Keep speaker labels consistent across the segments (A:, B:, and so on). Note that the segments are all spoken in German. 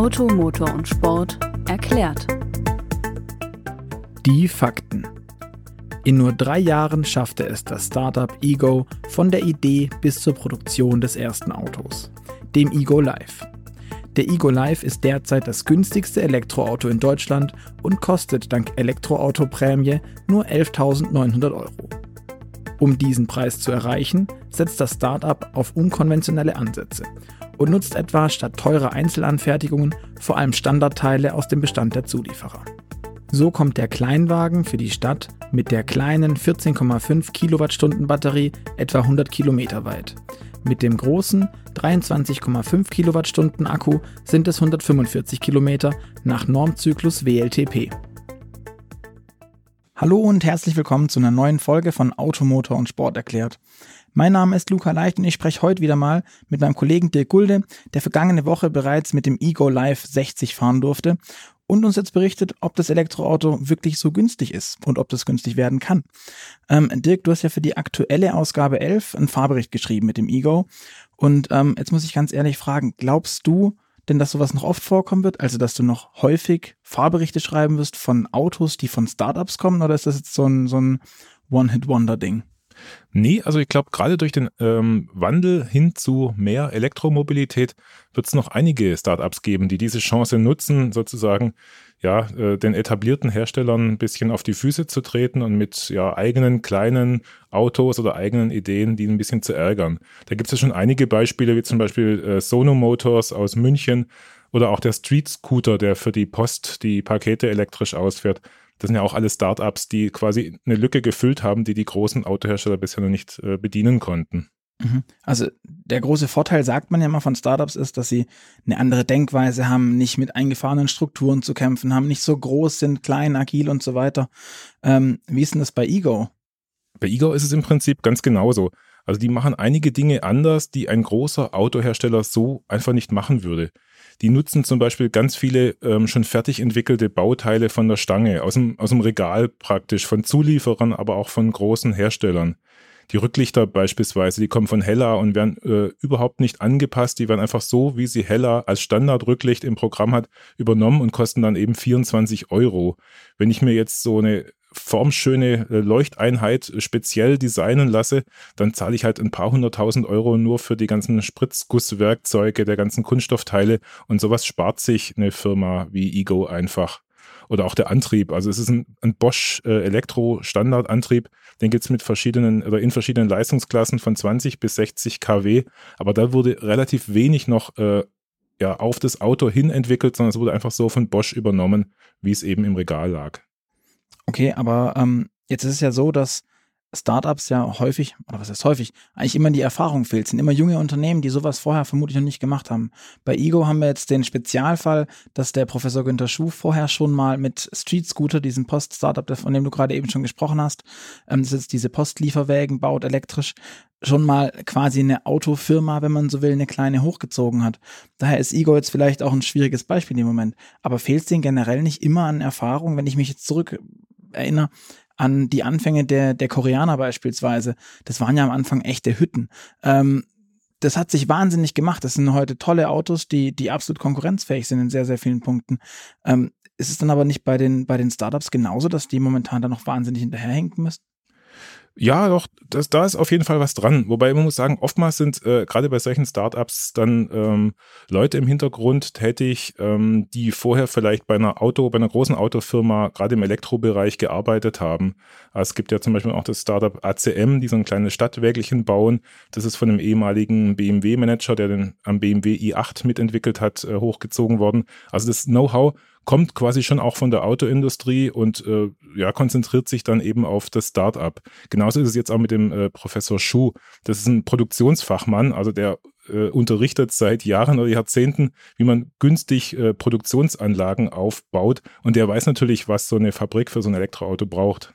A: Auto, Motor und Sport erklärt.
B: Die Fakten. In nur drei Jahren schaffte es das Startup Ego von der Idee bis zur Produktion des ersten Autos, dem Ego Live. Der Ego Live ist derzeit das günstigste Elektroauto in Deutschland und kostet dank Elektroauto-Prämie nur 11.900 Euro. Um diesen Preis zu erreichen, setzt das Startup auf unkonventionelle Ansätze und nutzt etwa statt teurer Einzelanfertigungen vor allem Standardteile aus dem Bestand der Zulieferer. So kommt der Kleinwagen für die Stadt mit der kleinen 14,5 Kilowattstunden Batterie etwa 100 Kilometer weit. Mit dem großen 23,5 Kilowattstunden Akku sind es 145 Kilometer nach Normzyklus WLTP. Hallo und herzlich willkommen zu einer neuen Folge von Automotor und Sport erklärt. Mein Name ist Luca Leicht und ich spreche heute wieder mal mit meinem Kollegen Dirk Gulde, der vergangene Woche bereits mit dem Ego Live 60 fahren durfte und uns jetzt berichtet, ob das Elektroauto wirklich so günstig ist und ob das günstig werden kann. Ähm, Dirk, du hast ja für die aktuelle Ausgabe 11 einen Fahrbericht geschrieben mit dem Ego und ähm, jetzt muss ich ganz ehrlich fragen, glaubst du, denn dass sowas noch oft vorkommen wird? Also, dass du noch häufig Fahrberichte schreiben wirst von Autos, die von Startups kommen, oder ist das jetzt so ein, so ein One-Hit-Wonder-Ding?
C: Nee, also ich glaube, gerade durch den ähm, Wandel hin zu mehr Elektromobilität wird es noch einige Startups geben, die diese Chance nutzen, sozusagen ja, äh, den etablierten Herstellern ein bisschen auf die Füße zu treten und mit ja, eigenen kleinen Autos oder eigenen Ideen, die ein bisschen zu ärgern. Da gibt es ja schon einige Beispiele, wie zum Beispiel äh, Sono Motors aus München oder auch der Street Scooter, der für die Post die Pakete elektrisch ausfährt. Das sind ja auch alle Startups, die quasi eine Lücke gefüllt haben, die die großen Autohersteller bisher noch nicht äh, bedienen konnten.
B: Mhm. Also der große Vorteil, sagt man ja immer von Startups, ist, dass sie eine andere Denkweise haben, nicht mit eingefahrenen Strukturen zu kämpfen haben, nicht so groß sind, klein, agil und so weiter. Ähm, wie ist denn das bei Ego?
C: Bei Ego ist es im Prinzip ganz genauso. Also die machen einige Dinge anders, die ein großer Autohersteller so einfach nicht machen würde. Die nutzen zum Beispiel ganz viele ähm, schon fertig entwickelte Bauteile von der Stange, aus dem, aus dem Regal praktisch, von Zulieferern, aber auch von großen Herstellern. Die Rücklichter beispielsweise, die kommen von Hella und werden äh, überhaupt nicht angepasst. Die werden einfach so, wie sie Hella als Standardrücklicht im Programm hat, übernommen und kosten dann eben 24 Euro. Wenn ich mir jetzt so eine formschöne äh, Leuchteinheit speziell designen lasse, dann zahle ich halt ein paar hunderttausend Euro nur für die ganzen Spritzgusswerkzeuge, der ganzen Kunststoffteile und sowas spart sich eine Firma wie Ego einfach. Oder auch der Antrieb. Also es ist ein, ein Bosch äh, Elektro-Standardantrieb. Den gibt's mit verschiedenen oder in verschiedenen Leistungsklassen von 20 bis 60 kW. Aber da wurde relativ wenig noch äh, ja, auf das Auto hin entwickelt, sondern es wurde einfach so von Bosch übernommen, wie es eben im Regal lag.
B: Okay, aber ähm, jetzt ist es ja so, dass Startups ja häufig, oder was heißt häufig, eigentlich immer die Erfahrung fehlt. Es sind immer junge Unternehmen, die sowas vorher vermutlich noch nicht gemacht haben. Bei Ego haben wir jetzt den Spezialfall, dass der Professor Günther Schuh vorher schon mal mit Street Scooter, diesem Post-Startup, von dem du gerade eben schon gesprochen hast, ähm, das jetzt diese Postlieferwägen baut elektrisch, schon mal quasi eine Autofirma, wenn man so will, eine kleine hochgezogen hat. Daher ist Ego jetzt vielleicht auch ein schwieriges Beispiel im Moment. Aber fehlt es denen generell nicht immer an Erfahrung, wenn ich mich jetzt zurück erinnere an die Anfänge der, der Koreaner beispielsweise. Das waren ja am Anfang echte Hütten. Ähm, das hat sich wahnsinnig gemacht. Das sind heute tolle Autos, die, die absolut konkurrenzfähig sind in sehr, sehr vielen Punkten. Ähm, ist es dann aber nicht bei den, bei den Startups genauso, dass die momentan da noch wahnsinnig hinterherhinken müssen?
C: Ja, doch, das, da ist auf jeden Fall was dran. Wobei man muss sagen, oftmals sind äh, gerade bei solchen Startups dann ähm, Leute im Hintergrund tätig, ähm, die vorher vielleicht bei einer Auto, bei einer großen Autofirma gerade im Elektrobereich gearbeitet haben. Also es gibt ja zum Beispiel auch das Startup ACM, die so ein kleines Stadtwägelchen bauen. Das ist von einem ehemaligen BMW-Manager, der den am BMW i8 mitentwickelt hat, äh, hochgezogen worden. Also das Know-how kommt quasi schon auch von der Autoindustrie und äh, ja, konzentriert sich dann eben auf das Start-up. Genauso ist es jetzt auch mit dem äh, Professor Schuh. Das ist ein Produktionsfachmann, also der äh, unterrichtet seit Jahren oder Jahrzehnten, wie man günstig äh, Produktionsanlagen aufbaut. Und der weiß natürlich, was so eine Fabrik für so ein Elektroauto braucht.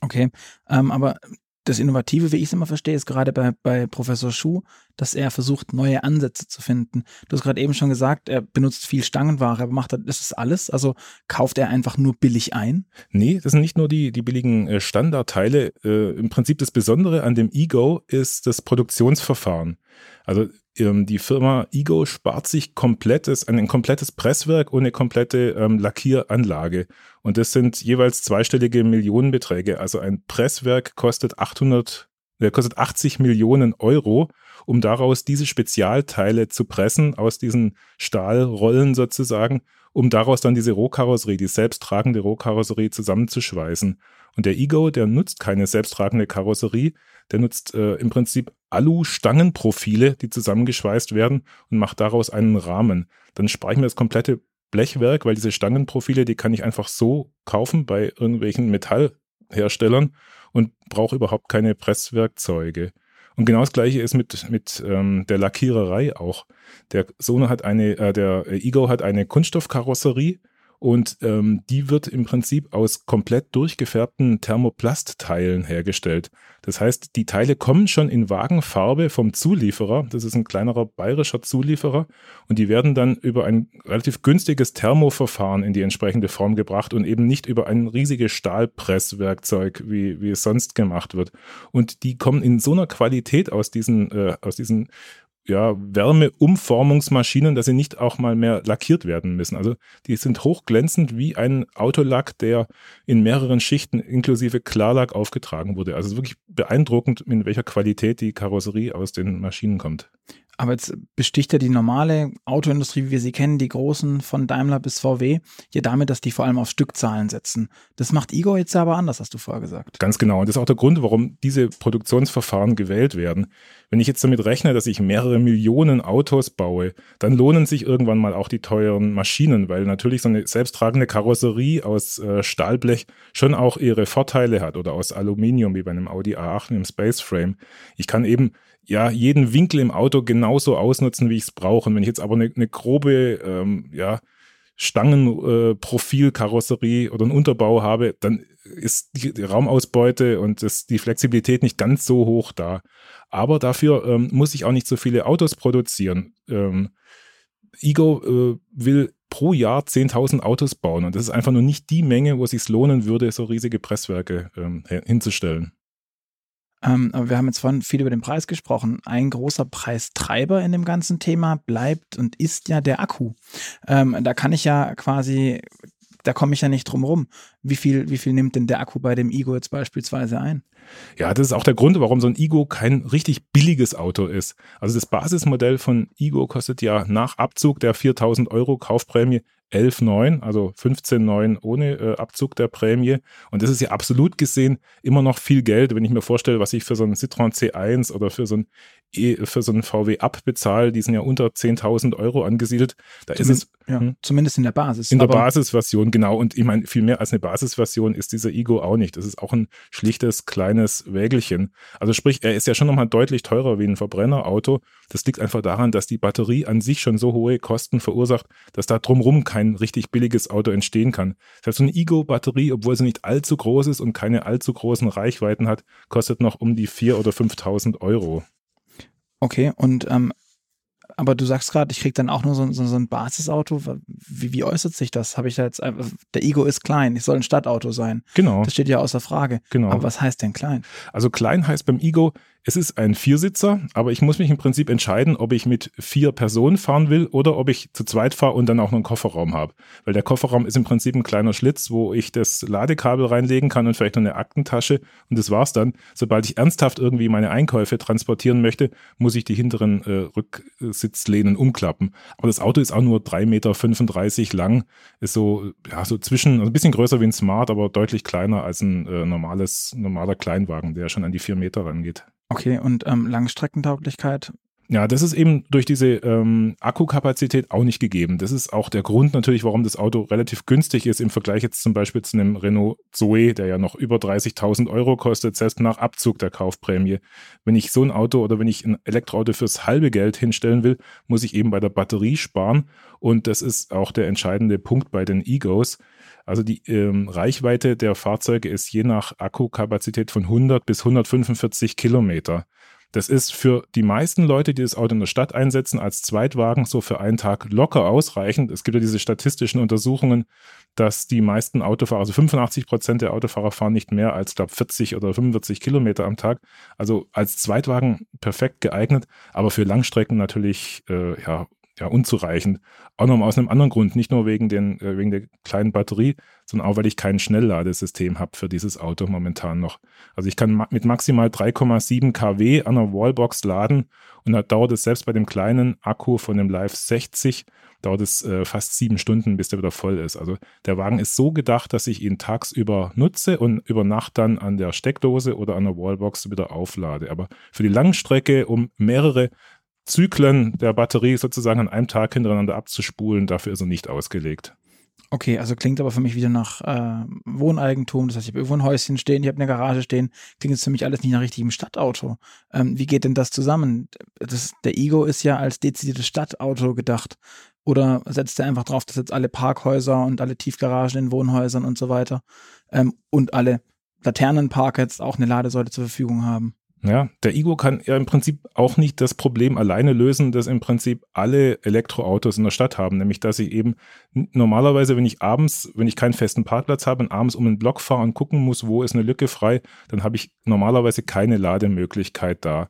B: Okay, ähm, aber das Innovative, wie ich es immer verstehe, ist gerade bei, bei Professor Schuh, dass er versucht, neue Ansätze zu finden. Du hast gerade eben schon gesagt, er benutzt viel Stangenware, aber macht das ist alles? Also kauft er einfach nur billig ein?
C: Nee, das sind nicht nur die, die billigen äh, Standardteile. Äh, Im Prinzip das Besondere an dem Ego ist das Produktionsverfahren. Also ähm, die Firma Ego spart sich komplettes, ein, ein komplettes Presswerk und eine komplette ähm, Lackieranlage. Und das sind jeweils zweistellige Millionenbeträge. Also ein Presswerk kostet 800, der kostet 80 Millionen Euro, um daraus diese Spezialteile zu pressen, aus diesen Stahlrollen sozusagen, um daraus dann diese Rohkarosserie, die selbsttragende Rohkarosserie zusammenzuschweißen. Und der Ego, der nutzt keine selbsttragende Karosserie, der nutzt äh, im Prinzip Alu-Stangenprofile, die zusammengeschweißt werden und macht daraus einen Rahmen. Dann spare ich mir das komplette Blechwerk, weil diese Stangenprofile, die kann ich einfach so kaufen bei irgendwelchen Metallherstellern und brauche überhaupt keine Presswerkzeuge. Und genau das gleiche ist mit, mit ähm, der Lackiererei auch. Der Sono hat eine, äh, der Ego hat eine Kunststoffkarosserie und ähm, die wird im Prinzip aus komplett durchgefärbten Thermoplastteilen hergestellt. Das heißt, die Teile kommen schon in Wagenfarbe vom Zulieferer. Das ist ein kleinerer bayerischer Zulieferer. Und die werden dann über ein relativ günstiges Thermoverfahren in die entsprechende Form gebracht und eben nicht über ein riesiges Stahlpresswerkzeug, wie, wie es sonst gemacht wird. Und die kommen in so einer Qualität aus diesen, äh, aus diesen ja, Wärmeumformungsmaschinen, dass sie nicht auch mal mehr lackiert werden müssen. Also die sind hochglänzend wie ein Autolack, der in mehreren Schichten inklusive Klarlack aufgetragen wurde. Also wirklich beeindruckend, in welcher Qualität die Karosserie aus den Maschinen kommt.
B: Aber jetzt besticht ja die normale Autoindustrie, wie wir sie kennen, die großen von Daimler bis VW, ja damit, dass die vor allem auf Stückzahlen setzen. Das macht Igor jetzt aber anders, hast du vorher gesagt.
C: Ganz genau. Und das ist auch der Grund, warum diese Produktionsverfahren gewählt werden. Wenn ich jetzt damit rechne, dass ich mehrere Millionen Autos baue, dann lohnen sich irgendwann mal auch die teuren Maschinen, weil natürlich so eine selbsttragende Karosserie aus äh, Stahlblech schon auch ihre Vorteile hat oder aus Aluminium, wie bei einem Audi A8 im Space Frame. Ich kann eben ja, jeden Winkel im Auto genauso ausnutzen, wie ich es brauche. Und wenn ich jetzt aber eine, eine grobe, ähm, ja, Stangenprofilkarosserie äh, oder einen Unterbau habe, dann ist die, die Raumausbeute und das, die Flexibilität nicht ganz so hoch da. Aber dafür ähm, muss ich auch nicht so viele Autos produzieren. Ähm, Ego äh, will pro Jahr 10.000 Autos bauen und das ist einfach nur nicht die Menge, wo es sich lohnen würde, so riesige Presswerke ähm, hinzustellen.
B: Ähm, aber wir haben jetzt vorhin viel über den Preis gesprochen. Ein großer Preistreiber in dem ganzen Thema bleibt und ist ja der Akku. Ähm, da kann ich ja quasi, da komme ich ja nicht drum rum. Wie viel, wie viel nimmt denn der Akku bei dem Igo jetzt beispielsweise ein?
C: Ja, das ist auch der Grund, warum so ein Igo kein richtig billiges Auto ist. Also das Basismodell von Igo kostet ja nach Abzug der 4000 Euro Kaufprämie 11,9, also 15,9 ohne äh, Abzug der Prämie. Und das ist ja absolut gesehen immer noch viel Geld, wenn ich mir vorstelle, was ich für so einen Citroën C1 oder für so ein e, für so einen VW abbezahle, die sind ja unter 10.000 Euro angesiedelt. Da
B: zumindest,
C: ist
B: es ja, hm? zumindest in der Basis.
C: In der Basisversion genau. Und ich meine, viel mehr als eine Basisversion ist dieser Ego auch nicht. Das ist auch ein schlichtes kleines Wägelchen. Also sprich, er ist ja schon nochmal deutlich teurer wie ein Verbrennerauto. Das liegt einfach daran, dass die Batterie an sich schon so hohe Kosten verursacht, dass da drumherum kein richtig billiges Auto entstehen kann. Das heißt, so eine Ego-Batterie, obwohl sie nicht allzu groß ist und keine allzu großen Reichweiten hat, kostet noch um die 4.000 oder 5.000 Euro.
B: Okay, und ähm, aber du sagst gerade, ich krieg dann auch nur so, so, so ein Basisauto. Wie, wie äußert sich das? Habe ich da jetzt einfach, der Ego ist klein, ich soll ein Stadtauto sein.
C: Genau.
B: Das steht ja außer Frage.
C: Genau.
B: Aber was heißt denn klein?
C: Also klein heißt beim Ego, es ist ein Viersitzer, aber ich muss mich im Prinzip entscheiden, ob ich mit vier Personen fahren will oder ob ich zu zweit fahre und dann auch noch einen Kofferraum habe. Weil der Kofferraum ist im Prinzip ein kleiner Schlitz, wo ich das Ladekabel reinlegen kann und vielleicht noch eine Aktentasche und das war's dann. Sobald ich ernsthaft irgendwie meine Einkäufe transportieren möchte, muss ich die hinteren äh, Rücksitzlehnen umklappen. Aber das Auto ist auch nur 3,35 Meter lang, ist so, ja, so zwischen, also ein bisschen größer wie ein Smart, aber deutlich kleiner als ein äh, normales, normaler Kleinwagen, der schon an die vier Meter rangeht.
B: Okay, und ähm, Langstreckentauglichkeit?
C: Ja, das ist eben durch diese ähm, Akkukapazität auch nicht gegeben. Das ist auch der Grund natürlich, warum das Auto relativ günstig ist im Vergleich jetzt zum Beispiel zu einem Renault Zoe, der ja noch über 30.000 Euro kostet, selbst nach Abzug der Kaufprämie. Wenn ich so ein Auto oder wenn ich ein Elektroauto fürs halbe Geld hinstellen will, muss ich eben bei der Batterie sparen. Und das ist auch der entscheidende Punkt bei den Egos. Also die ähm, Reichweite der Fahrzeuge ist je nach Akkukapazität von 100 bis 145 Kilometer. Das ist für die meisten Leute, die das Auto in der Stadt einsetzen, als Zweitwagen so für einen Tag locker ausreichend. Es gibt ja diese statistischen Untersuchungen, dass die meisten Autofahrer, also 85 Prozent der Autofahrer fahren nicht mehr als, glaube 40 oder 45 Kilometer am Tag. Also als Zweitwagen perfekt geeignet, aber für Langstrecken natürlich äh, ja ja, unzureichend. Auch noch aus einem anderen Grund, nicht nur wegen, den, äh, wegen der kleinen Batterie, sondern auch, weil ich kein Schnellladesystem habe für dieses Auto momentan noch. Also ich kann ma mit maximal 3,7 kW an der Wallbox laden und da dauert es selbst bei dem kleinen Akku von dem Live 60, dauert es äh, fast sieben Stunden, bis der wieder voll ist. Also der Wagen ist so gedacht, dass ich ihn tagsüber nutze und über Nacht dann an der Steckdose oder an der Wallbox wieder auflade. Aber für die Langstrecke, um mehrere Zyklen der Batterie sozusagen an einem Tag hintereinander abzuspulen. Dafür ist er nicht ausgelegt.
B: Okay, also klingt aber für mich wieder nach äh, Wohneigentum. Das heißt, ich habe irgendwo ein Häuschen stehen, ich habe eine Garage stehen. Klingt jetzt für mich alles nicht nach richtigem Stadtauto. Ähm, wie geht denn das zusammen? Das, der Ego ist ja als dezidiertes Stadtauto gedacht. Oder setzt er einfach drauf, dass jetzt alle Parkhäuser und alle Tiefgaragen in Wohnhäusern und so weiter ähm, und alle Laternenparker jetzt auch eine Ladesäule zur Verfügung haben?
C: Ja, der Ego kann ja im Prinzip auch nicht das Problem alleine lösen, das im Prinzip alle Elektroautos in der Stadt haben, nämlich dass ich eben normalerweise, wenn ich abends, wenn ich keinen festen Parkplatz habe und abends um den Block fahre und gucken muss, wo ist eine Lücke frei, dann habe ich normalerweise keine Lademöglichkeit da.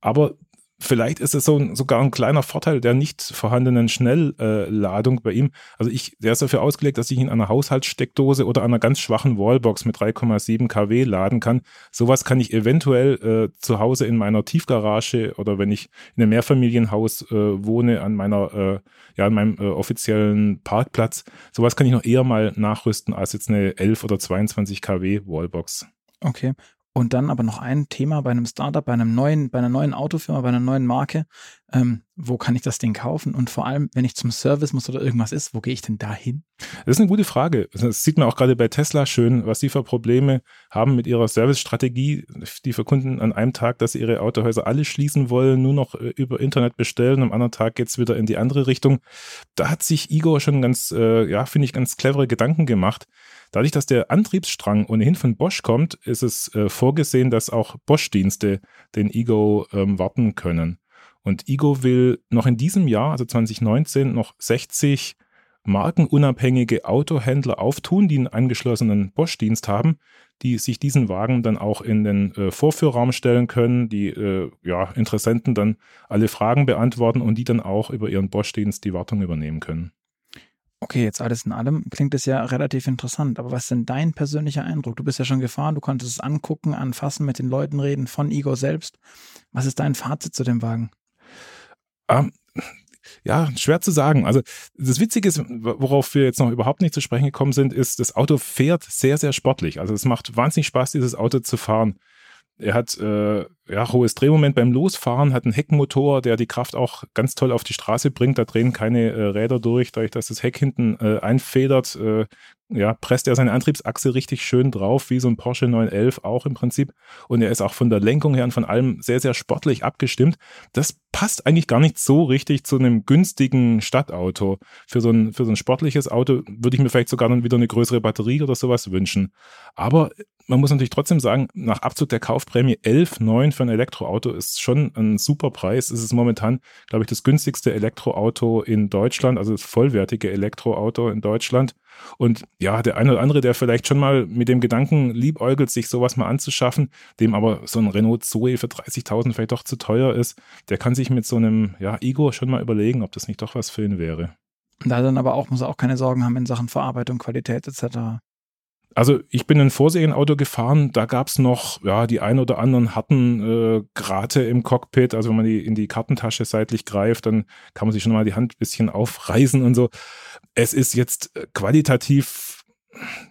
C: Aber vielleicht ist es so ein, sogar ein kleiner Vorteil der nicht vorhandenen Schnellladung bei ihm. Also ich, der ist dafür ausgelegt, dass ich ihn an einer Haushaltssteckdose oder einer ganz schwachen Wallbox mit 3,7 kW laden kann. Sowas kann ich eventuell äh, zu Hause in meiner Tiefgarage oder wenn ich in einem Mehrfamilienhaus äh, wohne, an meiner, äh, ja, an meinem äh, offiziellen Parkplatz. Sowas kann ich noch eher mal nachrüsten als jetzt eine 11 oder 22 kW Wallbox.
B: Okay. Und dann aber noch ein Thema bei einem Startup, bei einem neuen, bei einer neuen Autofirma, bei einer neuen Marke. Ähm, wo kann ich das Ding kaufen? Und vor allem, wenn ich zum Service muss oder irgendwas ist, wo gehe ich denn da hin?
C: Das ist eine gute Frage. Das sieht man auch gerade bei Tesla schön, was sie für Probleme haben mit ihrer Servicestrategie. Die verkunden an einem Tag, dass sie ihre Autohäuser alle schließen wollen, nur noch äh, über Internet bestellen. Am anderen Tag geht es wieder in die andere Richtung. Da hat sich Igor schon ganz, äh, ja, finde ich, ganz clevere Gedanken gemacht. Dadurch, dass der Antriebsstrang ohnehin von Bosch kommt, ist es äh, vorgesehen, dass auch Bosch-Dienste den Ego ähm, warten können. Und Ego will noch in diesem Jahr, also 2019, noch 60 markenunabhängige Autohändler auftun, die einen angeschlossenen Bosch-Dienst haben, die sich diesen Wagen dann auch in den äh, Vorführraum stellen können, die äh, ja, Interessenten dann alle Fragen beantworten und die dann auch über ihren Bosch-Dienst die Wartung übernehmen können.
B: Okay, jetzt alles in allem klingt es ja relativ interessant, aber was ist denn dein persönlicher Eindruck? Du bist ja schon gefahren, du konntest es angucken, anfassen, mit den Leuten reden, von Igor selbst. Was ist dein Fazit zu dem Wagen?
C: Um, ähm, ja, schwer zu sagen. Also das Witzige ist, worauf wir jetzt noch überhaupt nicht zu sprechen gekommen sind, ist, das Auto fährt sehr, sehr sportlich. Also es macht wahnsinnig Spaß, dieses Auto zu fahren. Er hat äh, ja, hohes Drehmoment beim Losfahren, hat einen Heckmotor, der die Kraft auch ganz toll auf die Straße bringt. Da drehen keine äh, Räder durch, dadurch, dass das Heck hinten äh, einfedert, äh, ja, presst er seine Antriebsachse richtig schön drauf, wie so ein Porsche 911 auch im Prinzip. Und er ist auch von der Lenkung her und von allem sehr, sehr sportlich abgestimmt. Das passt eigentlich gar nicht so richtig zu einem günstigen Stadtauto. Für so ein, für so ein sportliches Auto würde ich mir vielleicht sogar dann wieder eine größere Batterie oder sowas wünschen. Aber man muss natürlich trotzdem sagen, nach Abzug der Kaufprämie 11,9 für ein Elektroauto ist schon ein super Preis. Es ist momentan, glaube ich, das günstigste Elektroauto in Deutschland, also das vollwertige Elektroauto in Deutschland. Und ja, der eine oder andere, der vielleicht schon mal mit dem Gedanken liebäugelt, sich sowas mal anzuschaffen, dem aber so ein Renault Zoe für 30.000 vielleicht doch zu teuer ist, der kann sich mit so einem ja, Ego schon mal überlegen, ob das nicht doch was für ihn wäre.
B: Da dann aber auch, muss er auch keine Sorgen haben in Sachen Verarbeitung, Qualität etc.
C: Also ich bin ein Vorserienauto gefahren, da gab es noch ja, die ein oder anderen harten äh, Grate im Cockpit. Also wenn man die in die Kartentasche seitlich greift, dann kann man sich schon mal die Hand ein bisschen aufreißen und so. Es ist jetzt äh, qualitativ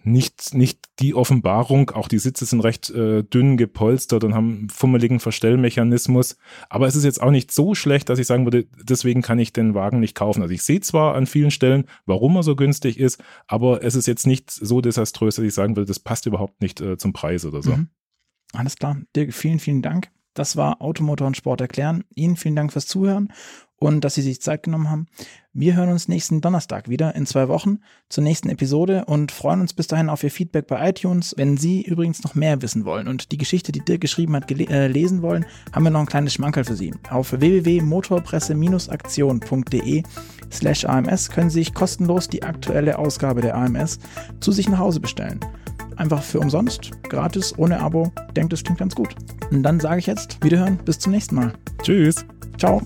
C: nicht, nicht die Offenbarung. Auch die Sitze sind recht äh, dünn gepolstert und haben einen fummeligen Verstellmechanismus. Aber es ist jetzt auch nicht so schlecht, dass ich sagen würde, deswegen kann ich den Wagen nicht kaufen. Also ich sehe zwar an vielen Stellen, warum er so günstig ist, aber es ist jetzt nicht so desaströs, dass ich sagen würde, das passt überhaupt nicht äh, zum Preis oder so. Mhm.
B: Alles klar. Dirk, vielen, vielen Dank Das war Automotor und Sport erklären. Ihnen vielen Dank fürs Zuhören und dass Sie sich Zeit genommen haben. Wir hören uns nächsten Donnerstag wieder in zwei Wochen zur nächsten Episode und freuen uns bis dahin auf Ihr Feedback bei iTunes. Wenn Sie übrigens noch mehr wissen wollen und die Geschichte, die Dirk geschrieben hat, äh, lesen wollen, haben wir noch ein kleines Schmankerl für Sie. Auf www.motorpresse-aktion.de slash AMS können Sie sich kostenlos die aktuelle Ausgabe der AMS zu sich nach Hause bestellen. Einfach für umsonst, gratis, ohne Abo. Denkt, es klingt ganz gut. Und dann sage ich jetzt, wiederhören, bis zum nächsten Mal.
C: Tschüss.
B: Ciao.